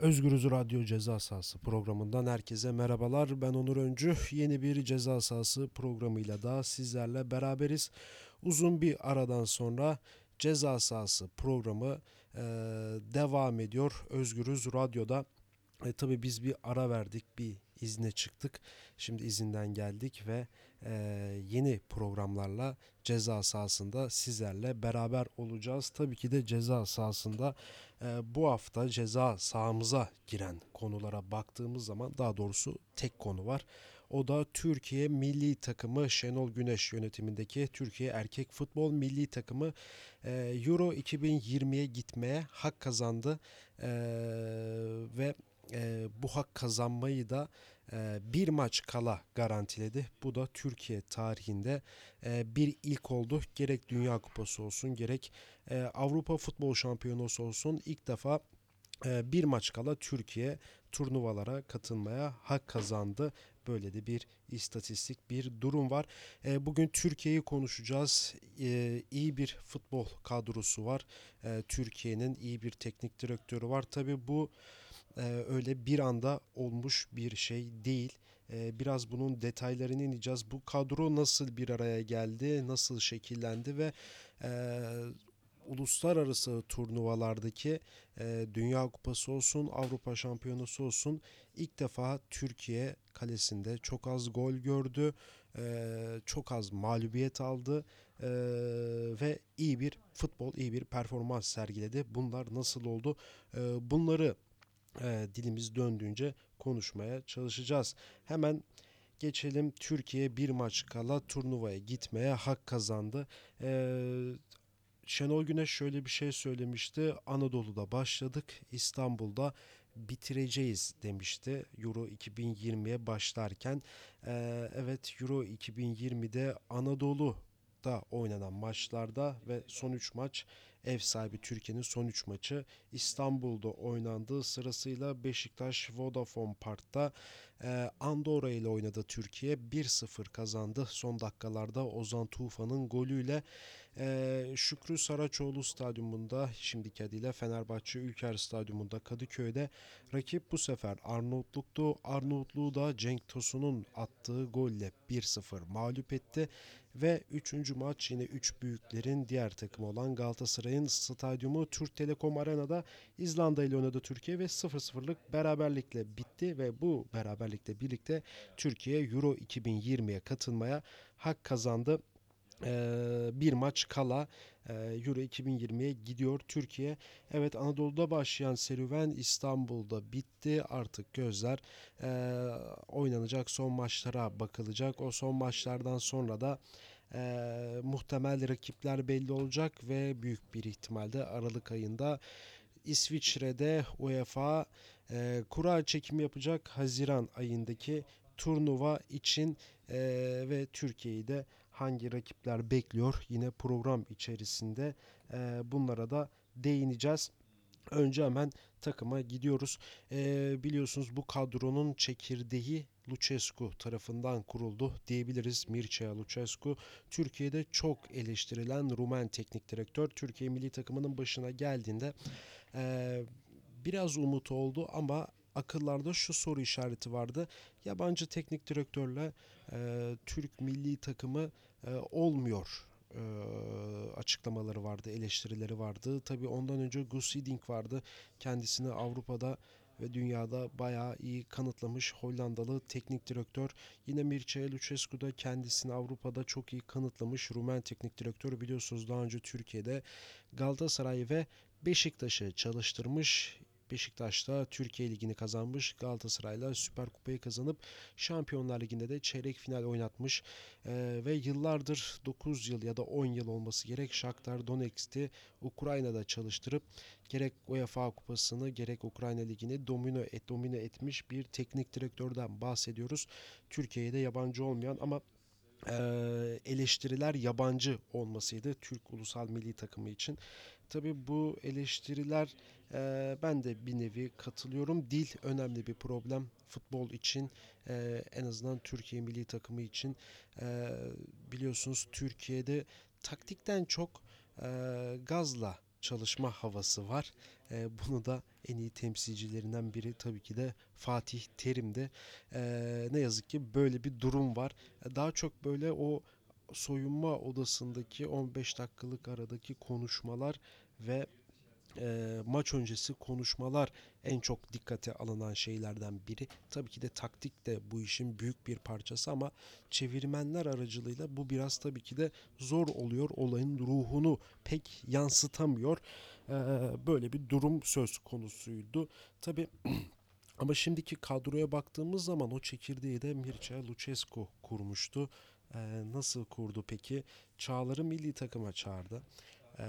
Özgürüz Radyo Ceza Sahası programından herkese merhabalar. Ben Onur Öncü. Yeni bir ceza sahası programıyla da sizlerle beraberiz. Uzun bir aradan sonra ceza sahası programı e, devam ediyor. Özgürüz Radyo'da. E, tabii biz bir ara verdik, bir izne çıktık. Şimdi izinden geldik ve e, yeni programlarla ceza sahasında sizlerle beraber olacağız. Tabii ki de ceza sahasında e, bu hafta ceza sahamıza giren konulara baktığımız zaman daha doğrusu tek konu var. O da Türkiye milli takımı Şenol Güneş yönetimindeki Türkiye erkek futbol milli takımı e, Euro 2020'ye gitmeye hak kazandı E, ve e, bu hak kazanmayı da e, bir maç kala garantiledi. Bu da Türkiye tarihinde e, bir ilk oldu. Gerek Dünya Kupası olsun gerek e, Avrupa Futbol Şampiyonası olsun ilk defa e, bir maç kala Türkiye turnuvalara katılmaya hak kazandı. Böyle de bir istatistik bir durum var. E, bugün Türkiye'yi konuşacağız. E, iyi bir futbol kadrosu var. E, Türkiye'nin iyi bir teknik direktörü var. Tabi bu e, öyle bir anda olmuş bir şey değil. E, biraz bunun detaylarını ineceğiz. Bu kadro nasıl bir araya geldi, nasıl şekillendi ve e, uluslararası turnuvalardaki e, Dünya Kupası olsun, Avrupa Şampiyonası olsun ilk defa Türkiye kalesinde çok az gol gördü, e, çok az mağlubiyet aldı e, ve iyi bir futbol, iyi bir performans sergiledi. Bunlar nasıl oldu? E, bunları e, dilimiz döndüğünce konuşmaya çalışacağız. Hemen geçelim Türkiye bir maç kala turnuvaya gitmeye hak kazandı. E, Şenol Güneş şöyle bir şey söylemişti. Anadolu'da başladık, İstanbul'da bitireceğiz demişti Euro 2020'ye başlarken. E, evet Euro 2020'de Anadolu'da oynanan maçlarda ve son 3 maç ev sahibi Türkiye'nin son 3 maçı İstanbul'da oynandığı sırasıyla Beşiktaş Vodafone Park'ta e, Andorra ile oynadı Türkiye 1-0 kazandı son dakikalarda Ozan Tufan'ın golüyle e, Şükrü Saraçoğlu stadyumunda şimdiki adıyla Fenerbahçe Ülker Stadyumunda Kadıköy'de rakip bu sefer Arnavutluk'tu Arnavutluğu da Cenk Tosun'un attığı golle 1-0 mağlup etti ve 3. maç yine 3 büyüklerin diğer takımı olan Galatasaray'ın stadyumu Türk Telekom Arena'da İzlanda ile oynadı Türkiye ve 0-0'lık beraberlikle bitti ve bu beraberlikle birlikte Türkiye Euro 2020'ye katılmaya hak kazandı. Ee, bir maç kala e, Euro 2020'ye gidiyor Türkiye. Evet Anadolu'da başlayan serüven İstanbul'da bitti. Artık gözler e, oynanacak son maçlara bakılacak. O son maçlardan sonra da e, muhtemel rakipler belli olacak ve büyük bir ihtimalle Aralık ayında İsviçre'de UEFA e, kura çekimi yapacak Haziran ayındaki turnuva için e, ve Türkiye'yi de hangi rakipler bekliyor yine program içerisinde e, bunlara da değineceğiz. Önce hemen takıma gidiyoruz. E, biliyorsunuz bu kadronun çekirdeği Lucescu tarafından kuruldu diyebiliriz. Mircea Lucescu Türkiye'de çok eleştirilen Rumen teknik direktör. Türkiye milli takımının başına geldiğinde e, biraz umut oldu ama akıllarda şu soru işareti vardı. Yabancı teknik direktörle e, Türk milli takımı e, olmuyor e, açıklamaları vardı, eleştirileri vardı. Tabii ondan önce Gus Hiddink vardı. Kendisini Avrupa'da ve dünyada bayağı iyi kanıtlamış Hollandalı teknik direktör. Yine Mircea Lucescu da kendisini Avrupa'da çok iyi kanıtlamış Rumen teknik direktör. Biliyorsunuz daha önce Türkiye'de Galatasaray ve Beşiktaş'ı çalıştırmış. Beşiktaş'ta Türkiye Ligi'ni kazanmış. Galatasaray'la Süper Kupayı kazanıp Şampiyonlar Ligi'nde de çeyrek final oynatmış. Ee, ve yıllardır 9 yıl ya da 10 yıl olması gerek Shakhtar Donetsk'ti Ukrayna'da çalıştırıp gerek UEFA Kupası'nı gerek Ukrayna Ligi'ni domino et, domine etmiş bir teknik direktörden bahsediyoruz. Türkiye'de yabancı olmayan ama e, eleştiriler yabancı olmasıydı Türk ulusal milli takımı için. Tabi bu eleştiriler e, ben de bir nevi katılıyorum. Dil önemli bir problem futbol için e, en azından Türkiye milli takımı için e, biliyorsunuz Türkiye'de taktikten çok e, gazla çalışma havası var. E, bunu da en iyi temsilcilerinden biri tabii ki de Fatih Terim'di. E, ne yazık ki böyle bir durum var. Daha çok böyle o soyunma odasındaki 15 dakikalık aradaki konuşmalar ve e, maç öncesi konuşmalar en çok dikkate alınan şeylerden biri. Tabii ki de taktik de bu işin büyük bir parçası ama çevirmenler aracılığıyla bu biraz tabii ki de zor oluyor. Olayın ruhunu pek yansıtamıyor. E, böyle bir durum söz konusuydu. Tabii ama şimdiki kadroya baktığımız zaman o çekirdeği de Mircea Lucescu kurmuştu. E, nasıl kurdu peki? Çağlar'ı milli takıma çağırdı. Ee,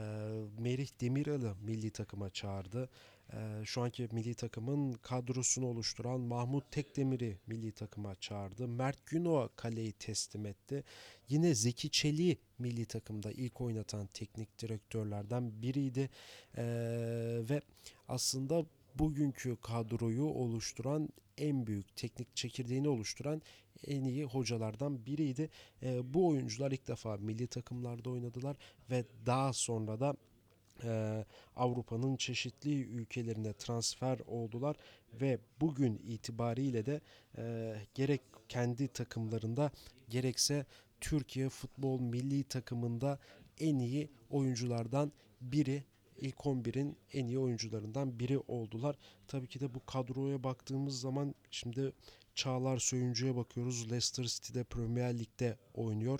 Merih Demiral'ı milli takıma çağırdı. Ee, şu anki milli takımın kadrosunu oluşturan Mahmut Tekdemir'i milli takıma çağırdı. Mert Günok'a kaleyi teslim etti. Yine Zeki Çelik'i milli takımda ilk oynatan teknik direktörlerden biriydi. Ee, ve aslında bugünkü kadroyu oluşturan en büyük teknik çekirdeğini oluşturan en iyi hocalardan biriydi. Ee, bu oyuncular ilk defa milli takımlarda oynadılar ve daha sonra da e, Avrupa'nın çeşitli ülkelerine transfer oldular ve bugün itibariyle de e, gerek kendi takımlarında gerekse Türkiye futbol milli takımında en iyi oyunculardan biri ilk 11'in en iyi oyuncularından biri oldular. Tabii ki de bu kadroya baktığımız zaman şimdi Çağlar Söyüncü'ye bakıyoruz. Leicester City'de Premier Lig'de oynuyor.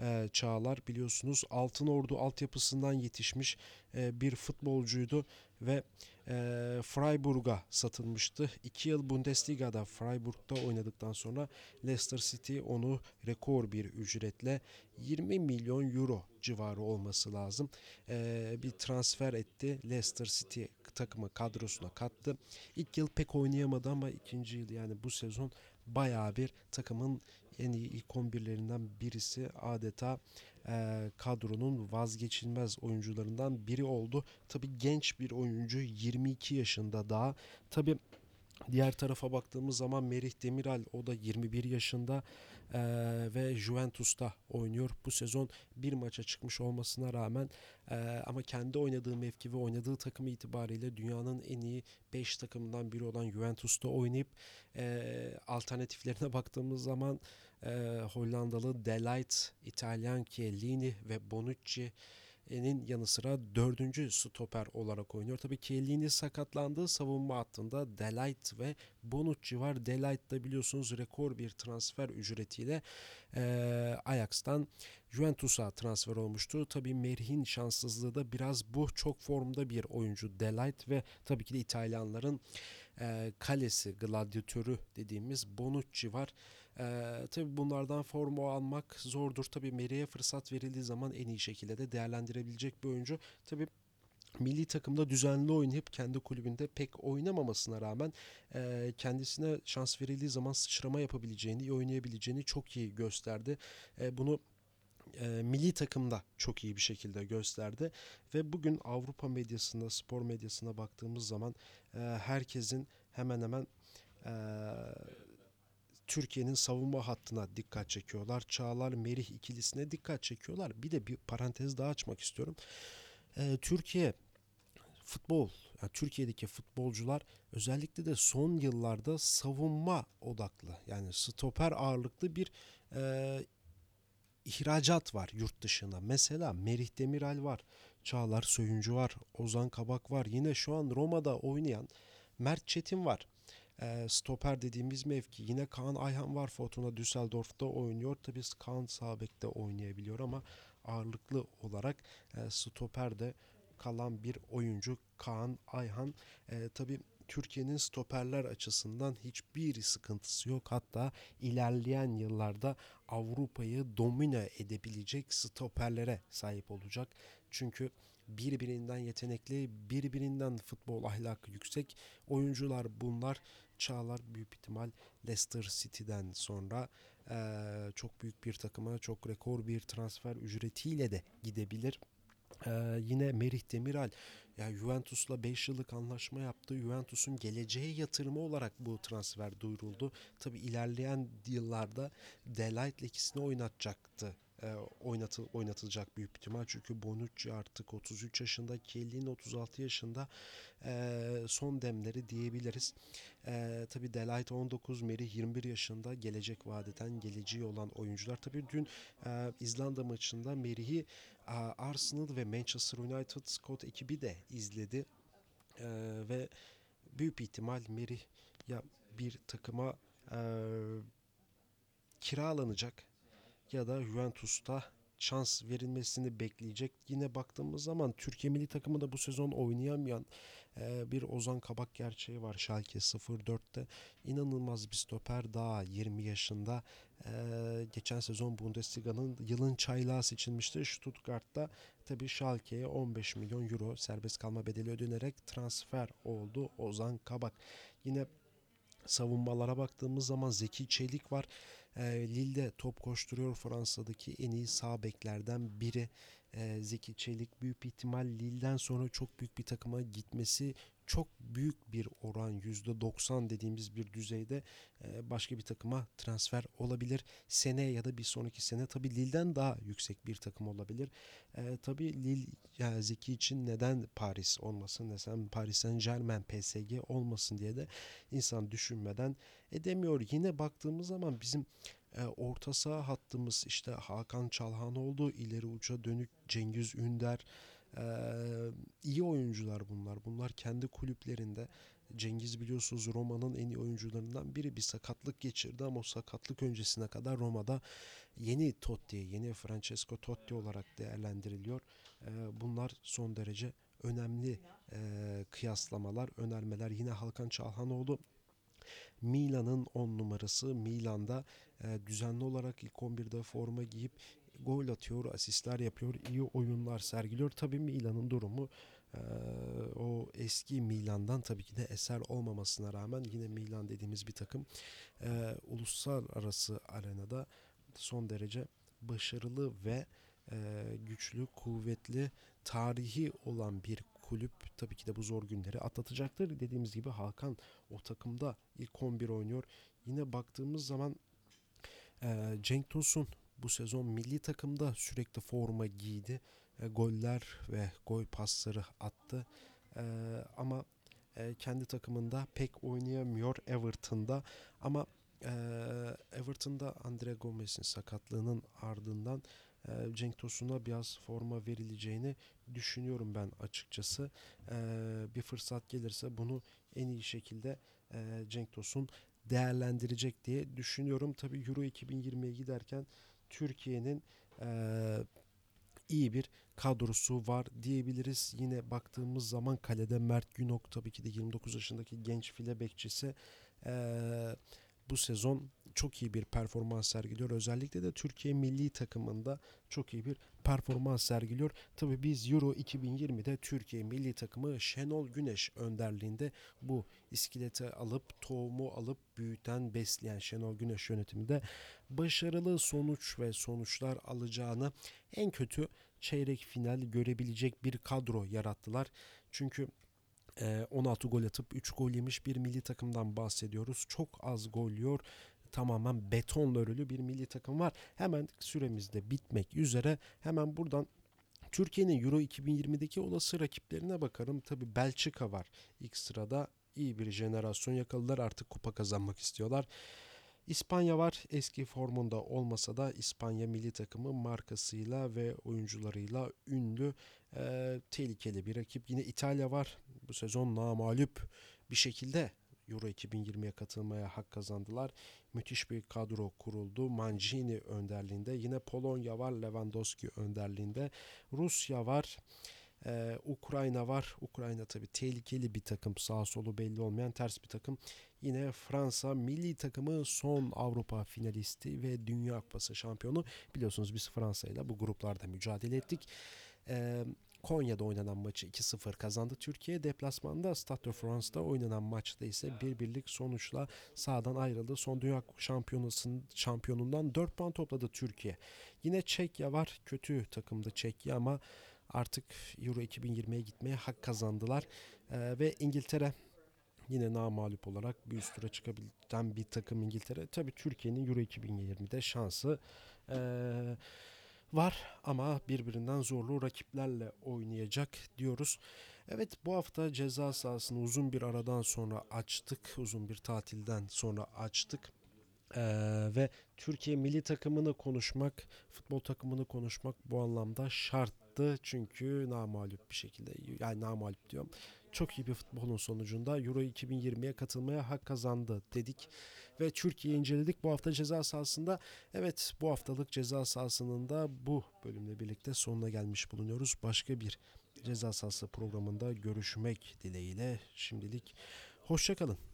Ee, Çağlar biliyorsunuz Altın Ordu altyapısından yetişmiş e, bir futbolcuydu ve e, Freiburg'a satılmıştı. 2 yıl Bundesliga'da Freiburg'da oynadıktan sonra Leicester City onu rekor bir ücretle 20 milyon euro civarı olması lazım. E, bir transfer etti. Leicester City takımı kadrosuna kattı. İlk yıl pek oynayamadı ama ikinci yıl yani bu sezon bayağı bir takımın en iyi ilk 11'lerinden birisi adeta e, kadronun vazgeçilmez oyuncularından biri oldu. Tabi genç bir oyuncu 22 yaşında daha. Tabi Diğer tarafa baktığımız zaman Merih Demiral o da 21 yaşında eee, ve Juventus'ta oynuyor. Bu sezon bir maça çıkmış olmasına rağmen eee, ama kendi oynadığı mevki ve oynadığı takım itibariyle dünyanın en iyi 5 takımından biri olan Juventus'ta oynayıp eee, alternatiflerine baktığımız zaman eee, Hollandalı De Ligt, İtalyan Chiellini ve Bonucci nin yanı sıra dördüncü stoper olarak oynuyor. Tabii Chiellini sakatlandığı savunma hattında Delight ve Bonucci var. Delight da biliyorsunuz rekor bir transfer ücretiyle e, Ajax'tan Juventus'a transfer olmuştu. Tabii Merih'in şanssızlığı da biraz bu çok formda bir oyuncu Delight ve tabii ki de İtalyanların e, kalesi, gladyatörü dediğimiz Bonucci var. Ee, tabii bunlardan formu almak zordur. Tabii Meri'ye fırsat verildiği zaman en iyi şekilde de değerlendirebilecek bir oyuncu. Tabii milli takımda düzenli oynayıp kendi kulübünde pek oynamamasına rağmen e, kendisine şans verildiği zaman sıçrama yapabileceğini, iyi oynayabileceğini çok iyi gösterdi. E, bunu e, milli takımda çok iyi bir şekilde gösterdi ve bugün Avrupa medyasında, spor medyasına baktığımız zaman e, herkesin hemen hemen e, Türkiye'nin savunma hattına dikkat çekiyorlar. Çağlar Merih ikilisine dikkat çekiyorlar. Bir de bir parantez daha açmak istiyorum. Ee, Türkiye futbol, yani Türkiye'deki futbolcular özellikle de son yıllarda savunma odaklı yani stoper ağırlıklı bir e, ihracat var yurt dışına. Mesela Merih Demiral var, Çağlar Söyüncü var, Ozan Kabak var. Yine şu an Roma'da oynayan Mert Çetin var. E, stoper dediğimiz mevki. Yine Kaan Ayhan var. Fortuna Düsseldorf'ta oynuyor. Tabii Kaan sağ bekte oynayabiliyor ama ağırlıklı olarak e, stoperde kalan bir oyuncu Kaan Ayhan. E, tabii Türkiye'nin stoperler açısından hiçbir sıkıntısı yok. Hatta ilerleyen yıllarda Avrupa'yı domine edebilecek stoperlere sahip olacak. Çünkü birbirinden yetenekli, birbirinden futbol ahlakı yüksek oyuncular bunlar. Çağlar büyük ihtimal Leicester City'den sonra eee, çok büyük bir takıma çok rekor bir transfer ücretiyle de gidebilir. Eee, yine Merih Demiral ya Juventus'la 5 yıllık anlaşma yaptı. Juventus'un geleceğe yatırımı olarak bu transfer duyuruldu. Tabi ilerleyen yıllarda Delight'le ikisini oynatacaktı e, oynatıl, oynatılacak büyük ihtimal. Çünkü Bonucci artık 33 yaşında, Chiellini 36 yaşında e, son demleri diyebiliriz. E, tabii Delight 19, Merih 21 yaşında gelecek vadeden geleceği olan oyuncular. Tabii dün e, İzlanda maçında Merih'i e, Arsenal ve Manchester United Scott ekibi de izledi. E, ve büyük ihtimal Merih ya bir takıma e, kiralanacak ya da Juventus'ta şans verilmesini bekleyecek. Yine baktığımız zaman Türkiye milli takımı da bu sezon oynayamayan e, bir Ozan Kabak gerçeği var Schalke 04'te. İnanılmaz bir stoper daha 20 yaşında. E, geçen sezon Bundesliga'nın yılın çaylağı seçilmişti. Stuttgart'ta tabii Schalke'ye 15 milyon euro serbest kalma bedeli ödenerek transfer oldu Ozan Kabak. Yine savunmalara baktığımız zaman Zeki Çelik var. E, Lille'de top koşturuyor Fransa'daki en iyi sağ beklerden biri. E, Zeki Çelik büyük bir ihtimal Lille'den sonra çok büyük bir takıma gitmesi çok büyük bir oran %90 dediğimiz bir düzeyde e, başka bir takıma transfer olabilir. Seneye ya da bir sonraki sene tabi Lille'den daha yüksek bir takım olabilir. E, tabi Lille yani Zeki için neden Paris olmasın desem Paris Saint Germain PSG olmasın diye de insan düşünmeden edemiyor. Yine baktığımız zaman bizim e, orta saha hattımız işte Hakan Çalhanoğlu, ileri uça dönük Cengiz Ünder, e, iyi oyuncular bunlar. Bunlar kendi kulüplerinde Cengiz biliyorsunuz Roma'nın en iyi oyuncularından biri bir sakatlık geçirdi ama o sakatlık öncesine kadar Roma'da yeni Totti, yeni Francesco Totti olarak değerlendiriliyor. E, bunlar son derece önemli e, kıyaslamalar, önermeler. Yine Hakan Çalhanoğlu Milan'ın 10 numarası Milan'da e, düzenli olarak ilk 11'de forma giyip gol atıyor, asistler yapıyor, iyi oyunlar sergiliyor. Tabii Milan'ın durumu o eski Milan'dan tabii ki de eser olmamasına rağmen yine Milan dediğimiz bir takım e, uluslararası arenada son derece başarılı ve güçlü, kuvvetli, tarihi olan bir kulüp tabii ki de bu zor günleri atlatacaktır. Dediğimiz gibi Hakan o takımda ilk 11 oynuyor. Yine baktığımız zaman e, Cenk Tosun bu sezon milli takımda sürekli forma giydi. E, goller ve gol pasları attı. E, ama e, kendi takımında pek oynayamıyor Everton'da. Ama e, Everton'da Andre Gomez'in sakatlığının ardından e, Cenk Tosun'a biraz forma verileceğini düşünüyorum ben açıkçası. E, bir fırsat gelirse bunu en iyi şekilde e, Cenk Tosun değerlendirecek diye düşünüyorum. Tabii Euro 2020'ye giderken Türkiye'nin e, iyi bir kadrosu var diyebiliriz. Yine baktığımız zaman kalede Mert Günok tabii ki de 29 yaşındaki genç file bekçisi e, bu sezon çok iyi bir performans sergiliyor. Özellikle de Türkiye milli takımında çok iyi bir performans sergiliyor. Tabi biz Euro 2020'de Türkiye milli takımı Şenol Güneş önderliğinde bu iskeleti alıp tohumu alıp büyüten besleyen Şenol Güneş yönetiminde başarılı sonuç ve sonuçlar alacağını en kötü çeyrek final görebilecek bir kadro yarattılar. Çünkü 16 gol atıp 3 gol yemiş bir milli takımdan bahsediyoruz. Çok az gol yiyor tamamen betonla örülü bir milli takım var. Hemen süremizde bitmek üzere. Hemen buradan Türkiye'nin Euro 2020'deki olası rakiplerine bakarım. Tabi Belçika var ilk sırada. iyi bir jenerasyon yakaladılar artık kupa kazanmak istiyorlar. İspanya var eski formunda olmasa da İspanya milli takımı markasıyla ve oyuncularıyla ünlü e, tehlikeli bir rakip. Yine İtalya var bu sezon namalup bir şekilde Euro 2020'ye katılmaya hak kazandılar. Müthiş bir kadro kuruldu. Mancini önderliğinde. Yine Polonya var Lewandowski önderliğinde. Rusya var. Ee, Ukrayna var. Ukrayna tabi tehlikeli bir takım. Sağ solu belli olmayan ters bir takım. Yine Fransa milli takımı son Avrupa finalisti ve Dünya Kupası şampiyonu. Biliyorsunuz biz Fransa ile bu gruplarda mücadele ettik. Ee, Konya'da oynanan maçı 2-0 kazandı. Türkiye deplasmanda Stade de France'da oynanan maçta ise bir birlik sonuçla sahadan ayrıldı. Son Dünya Şampiyonası'nın şampiyonundan 4 puan topladı Türkiye. Yine Çekya var. Kötü takımdı Çekya ama artık Euro 2020'ye gitmeye hak kazandılar. Ee, ve İngiltere yine namalup olarak bir üst tura çıkabilen bir takım İngiltere. Tabii Türkiye'nin Euro 2020'de şansı ee, var ama birbirinden zorlu rakiplerle oynayacak diyoruz. Evet bu hafta ceza sahasını uzun bir aradan sonra açtık. Uzun bir tatilden sonra açtık. Ee, ve Türkiye milli takımını konuşmak, futbol takımını konuşmak bu anlamda şarttı. Çünkü namalup bir şekilde, yani namalup diyorum. Çok iyi bir futbolun sonucunda Euro 2020'ye katılmaya hak kazandı dedik. Ve Türkiye'yi inceledik bu hafta ceza sahasında. Evet bu haftalık ceza sahasının da bu bölümle birlikte sonuna gelmiş bulunuyoruz. Başka bir ceza sahası programında görüşmek dileğiyle şimdilik hoşçakalın.